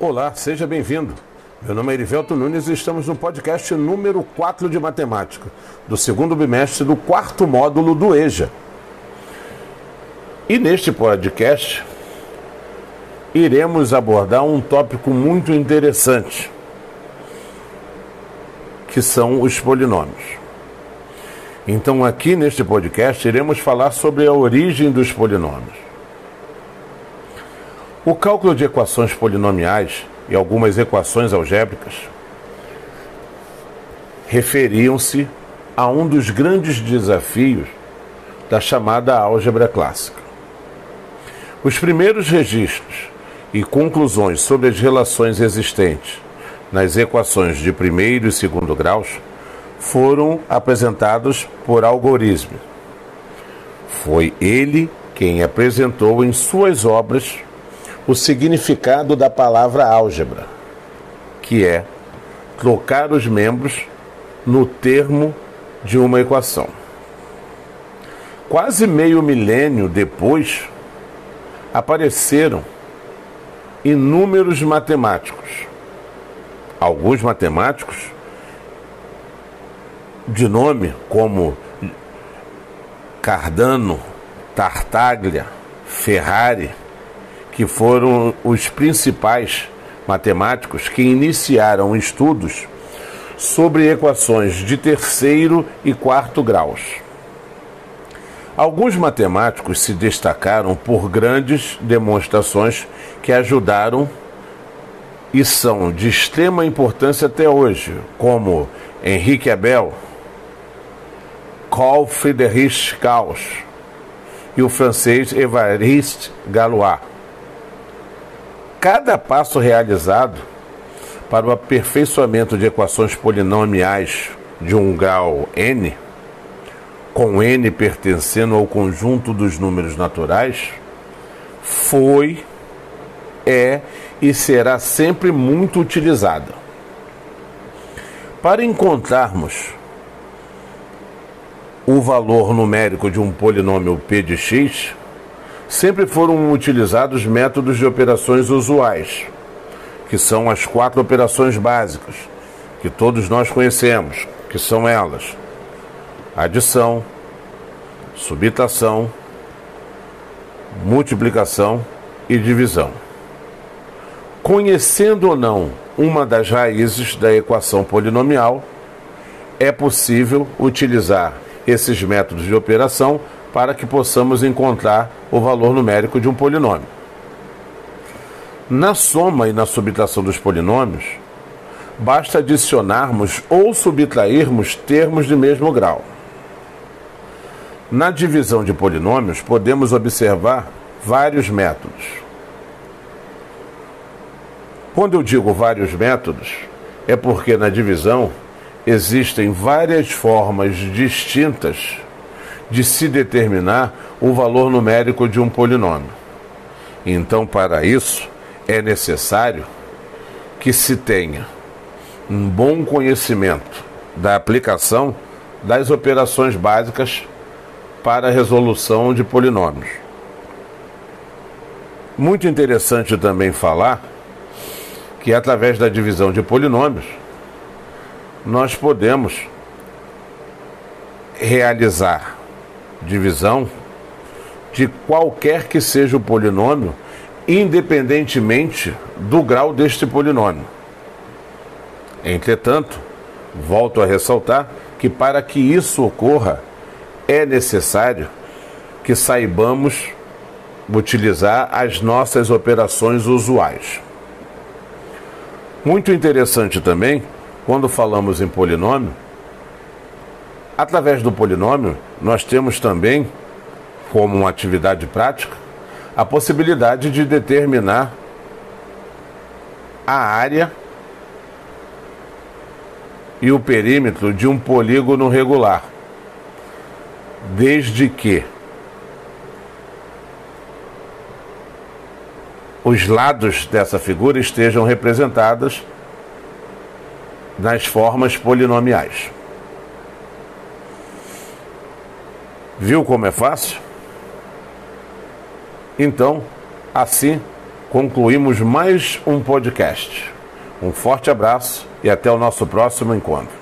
Olá, seja bem-vindo. Meu nome é Erivelto Nunes e estamos no podcast número 4 de matemática, do segundo bimestre do quarto módulo do EJA. E neste podcast iremos abordar um tópico muito interessante, que são os polinômios. Então, aqui neste podcast, iremos falar sobre a origem dos polinômios. O cálculo de equações polinomiais e algumas equações algébricas referiam-se a um dos grandes desafios da chamada álgebra clássica. Os primeiros registros e conclusões sobre as relações existentes nas equações de primeiro e segundo graus foram apresentados por algoritmo. Foi ele quem apresentou em suas obras o significado da palavra álgebra, que é trocar os membros no termo de uma equação. Quase meio milênio depois, apareceram inúmeros matemáticos. Alguns matemáticos de nome como Cardano, Tartaglia, Ferrari, que foram os principais matemáticos que iniciaram estudos sobre equações de terceiro e quarto graus. Alguns matemáticos se destacaram por grandes demonstrações que ajudaram e são de extrema importância até hoje, como Henrique Abel, Carl Friedrich Gauss e o francês Évariste Galois. Cada passo realizado para o aperfeiçoamento de equações polinomiais de um grau n, com n pertencendo ao conjunto dos números naturais, foi, é e será sempre muito utilizada. Para encontrarmos o valor numérico de um polinômio p de x, sempre foram utilizados métodos de operações usuais, que são as quatro operações básicas, que todos nós conhecemos, que são elas: adição, subtração, multiplicação e divisão. Conhecendo ou não uma das raízes da equação polinomial, é possível utilizar esses métodos de operação para que possamos encontrar o valor numérico de um polinômio. Na soma e na subtração dos polinômios, basta adicionarmos ou subtrairmos termos de mesmo grau. Na divisão de polinômios, podemos observar vários métodos. Quando eu digo vários métodos, é porque na divisão existem várias formas distintas de se determinar o valor numérico de um polinômio. Então, para isso, é necessário que se tenha um bom conhecimento da aplicação das operações básicas para a resolução de polinômios. Muito interessante também falar que, através da divisão de polinômios, nós podemos realizar divisão de qualquer que seja o polinômio, independentemente do grau deste polinômio. Entretanto, volto a ressaltar que para que isso ocorra, é necessário que saibamos utilizar as nossas operações usuais. Muito interessante também, quando falamos em polinômio, Através do polinômio, nós temos também, como uma atividade prática, a possibilidade de determinar a área e o perímetro de um polígono regular, desde que os lados dessa figura estejam representados nas formas polinomiais. Viu como é fácil? Então, assim, concluímos mais um podcast. Um forte abraço e até o nosso próximo encontro.